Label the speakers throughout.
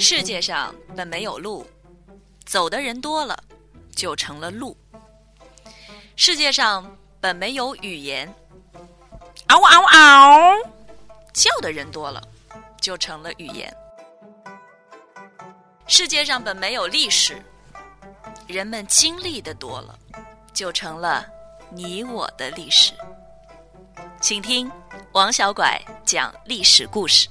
Speaker 1: 世界上本没有路，走的人多了，就成了路。世界上本没有语言，嗷嗷嗷，叫的人多了，就成了语言。世界上本没有历史，人们经历的多了，就成了你我的历史。请听王小拐讲历史故事。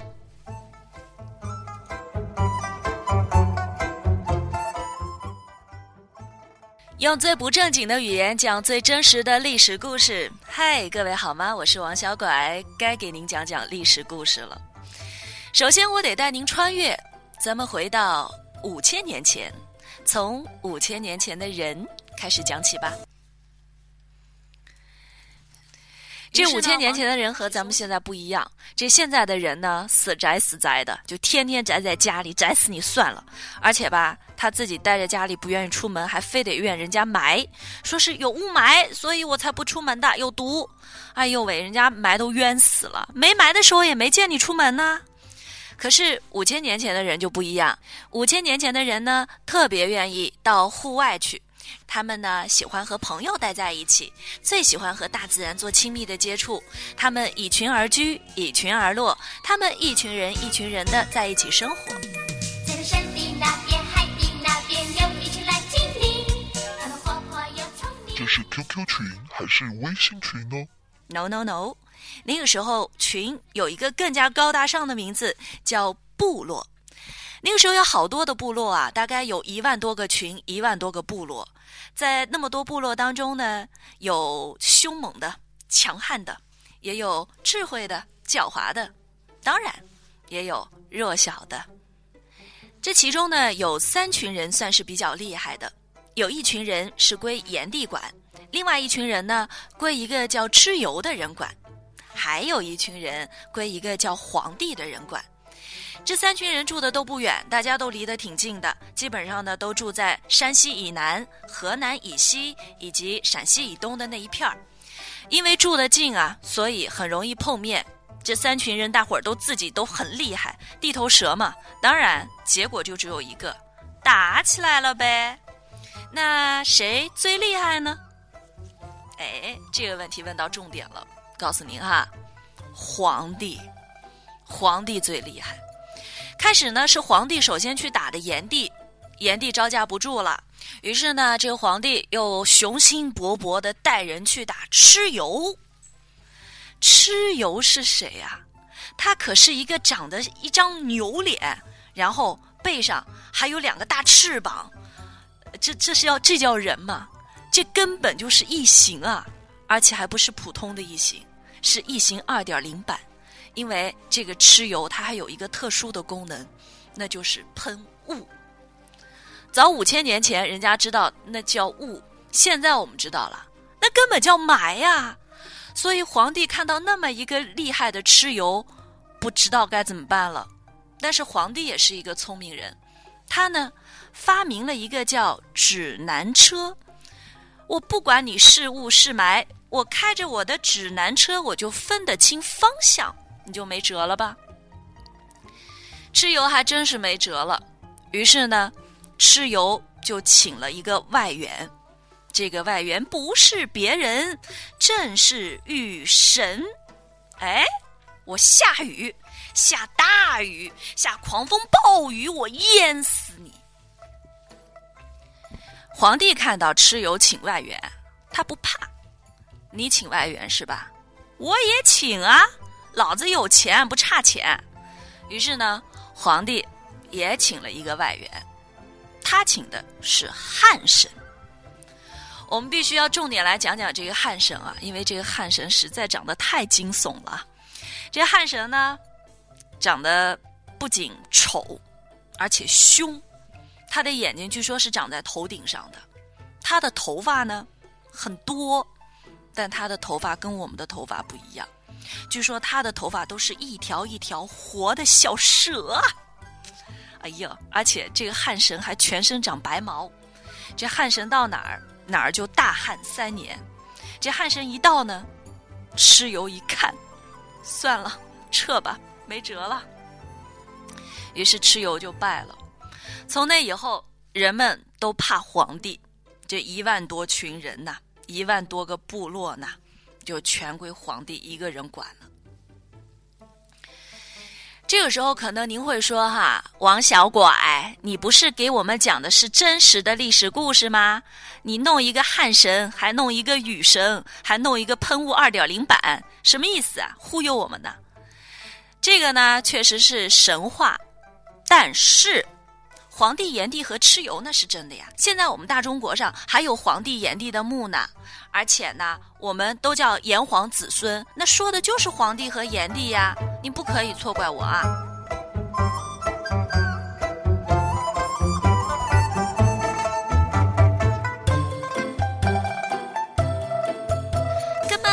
Speaker 1: 用最不正经的语言讲最真实的历史故事。嗨，各位好吗？我是王小拐，该给您讲讲历史故事了。首先，我得带您穿越，咱们回到五千年前，从五千年前的人开始讲起吧。这五千年前的人和咱们现在不一样。这现在的人呢，死宅死宅的，就天天宅在家里，宅死你算了。而且吧，他自己待在家里不愿意出门，还非得怨人家霾，说是有雾霾，所以我才不出门的，有毒。哎呦喂，人家霾都冤死了，没霾的时候也没见你出门呢。可是五千年前的人就不一样，五千年前的人呢，特别愿意到户外去。他们呢喜欢和朋友待在一起，最喜欢和大自然做亲密的接触。他们以群而居，以群而落。他们一群人一群人的在一起生活。
Speaker 2: 在山的那边，海的那边，有一群蓝精灵，他们活泼又聪明。
Speaker 3: 这是 QQ 群还是微信群呢
Speaker 1: ？No no no，那个时候群有一个更加高大上的名字，叫部落。那个时候有好多的部落啊，大概有一万多个群，一万多个部落。在那么多部落当中呢，有凶猛的、强悍的，也有智慧的、狡猾的，当然也有弱小的。这其中呢，有三群人算是比较厉害的，有一群人是归炎帝管，另外一群人呢归一个叫蚩尤的人管，还有一群人归一个叫黄帝的人管。这三群人住的都不远，大家都离得挺近的，基本上呢都住在山西以南、河南以西以及陕西以东的那一片儿。因为住得近啊，所以很容易碰面。这三群人大伙儿都自己都很厉害，地头蛇嘛。当然，结果就只有一个，打起来了呗。那谁最厉害呢？哎，这个问题问到重点了，告诉您哈，皇帝，皇帝最厉害。开始呢是皇帝首先去打的炎帝，炎帝招架不住了，于是呢这个皇帝又雄心勃勃的带人去打蚩尤。蚩尤是谁呀、他可是一个长得一张牛脸，然后背上还有两个大翅膀，这这是要这叫人吗？这根本就是异形啊！而且还不是普通的异形，是异形二点零版。因为这个蚩尤它还有一个特殊的功能，那就是喷雾。早五千年前人家知道那叫雾，现在我们知道了，那根本叫霾呀、所以皇帝看到那么一个厉害的蚩尤，不知道该怎么办了。但是皇帝也是一个聪明人，他呢发明了一个叫指南车。我不管你是雾是霾，我开着我的指南车，我就分得清方向，你就没辙了吧？蚩尤还真是没辙了，于是呢，蚩尤就请了一个外援。这个外援不是别人，正是雨神。哎，我下雨，下大雨，下狂风暴雨，我淹死你！皇帝看到蚩尤请外援，他不怕。你请外援是吧？我也请啊，老子有钱不差钱。于是呢，皇帝也请了一个外援，他请的是汉神。我们必须要重点来讲讲这个汉神啊，因为这个汉神实在长得太惊悚了。这个汉神呢，长得不仅丑，而且凶。他的眼睛据说是长在头顶上的，他的头发呢很多，但他的头发跟我们的头发不一样。据说他的头发都是一条一条活的小蛇！哎呀，而且这个汉神还全身长白毛，这汉神到哪儿哪儿就大旱三年。这汉神一到呢，蚩尤一看，算了，撤吧，没辙了。于是蚩尤就败了。从那以后，人们都怕皇帝，这一万多群人呐，一万多个部落呐，就全归皇帝一个人管了。这个时候，可能您会说：“哈，王小拐，你不是给我们讲的是真实的历史故事吗？你弄一个汉神，还弄一个雨神，还弄一个喷雾二点零版，什么意思啊？忽悠我们呢？”这个呢，确实是神话，但是皇帝炎帝和蚩尤那是真的呀。现在我们大中国上还有皇帝炎帝的墓呢，而且呢，我们都叫炎黄子孙，那说的就是皇帝和炎帝呀。你不可以错怪我啊！根本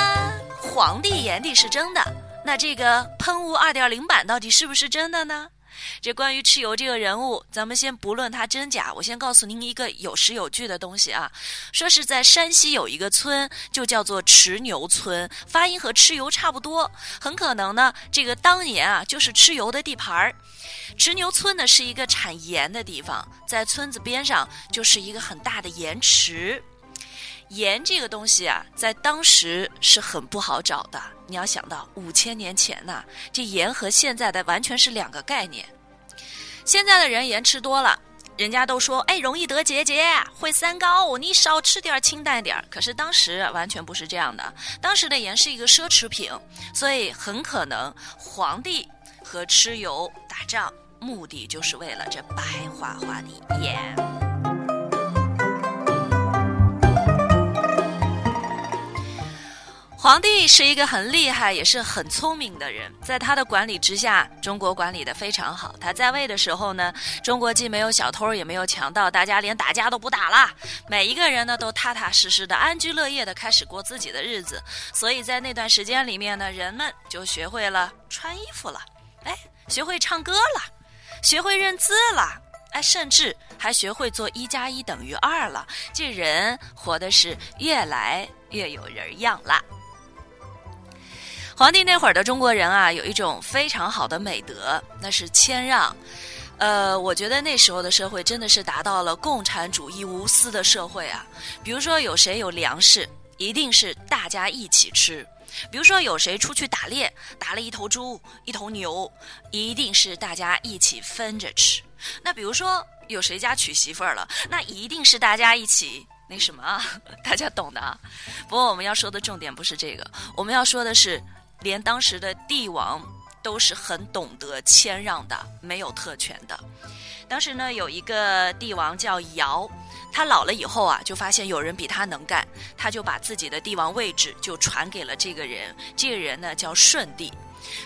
Speaker 1: 皇帝炎帝是真的，那这个喷雾二点零版到底是不是真的呢？这关于蚩尤这个人物，咱们先不论他真假，我先告诉您一个有实有据的东西啊。说是在山西有一个村，就叫做池牛村，发音和蚩尤差不多，很可能呢，这个当年啊就是蚩尤的地盘儿。池牛村呢是一个产盐的地方，在村子边上就是一个很大的盐池。盐这个东西啊，在当时是很不好找的。你要想到五千年前呐、这盐和现在的完全是两个概念。现在的人盐吃多了，人家都说哎容易得结节，会三高，你少吃点清淡点儿。可是当时完全不是这样的，当时的盐是一个奢侈品，所以很可能皇帝和蚩尤打仗，目的就是为了这白花花的盐。皇帝是一个很厉害，也是很聪明的人，在他的管理之下，中国管理的非常好。他在位的时候呢，中国既没有小偷，也没有强盗，大家连打架都不打了，每一个人呢都踏踏实实的、安居乐业的开始过自己的日子。所以在那段时间里面呢，人们就学会了穿衣服了，哎，学会唱歌了，学会认字了。哎，甚至还学会做一加一等于二了，这人活的是越来越有人样啦。皇帝那会儿的中国人啊，有一种非常好的美德，那是谦让。呃，我觉得那时候的社会真的是达到了共产主义无私的社会啊。比如说有谁有粮食，一定是大家一起吃；比如说有谁出去打猎，打了一头猪、一头牛，一定是大家一起分着吃。那比如说有谁家娶媳妇儿了，那一定是大家一起那什么，大家懂的啊。不过我们要说的重点不是这个，我们要说的是。连当时的帝王都是很懂得谦让的，没有特权的。当时呢，有一个帝王叫尧，他老了以后啊，就发现有人比他能干，他就把自己的帝王位置就传给了这个人。这个人呢叫舜帝。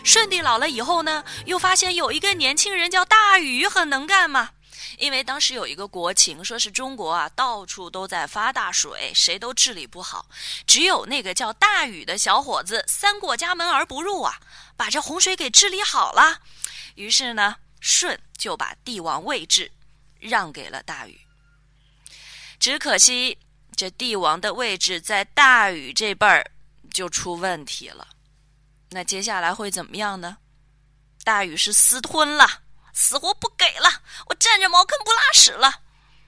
Speaker 1: 舜帝老了以后呢，又发现有一个年轻人叫大禹，很能干嘛。因为当时有一个国情，说是中国啊，到处都在发大水，谁都治理不好，只有那个叫大禹的小伙子，三过家门而不入啊，把这洪水给治理好了。于是呢，舜就把帝王位置让给了大禹。只可惜这帝王的位置在大禹这辈儿就出问题了。那接下来会怎么样呢？大禹是私吞了。死活不给了，我占着茅坑不拉屎了，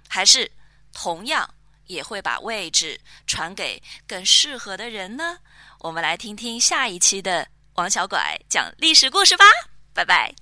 Speaker 1: 还是同样也会把位置传给更适合的人呢？我们来听听下一期的王小拐讲历史故事吧，拜拜。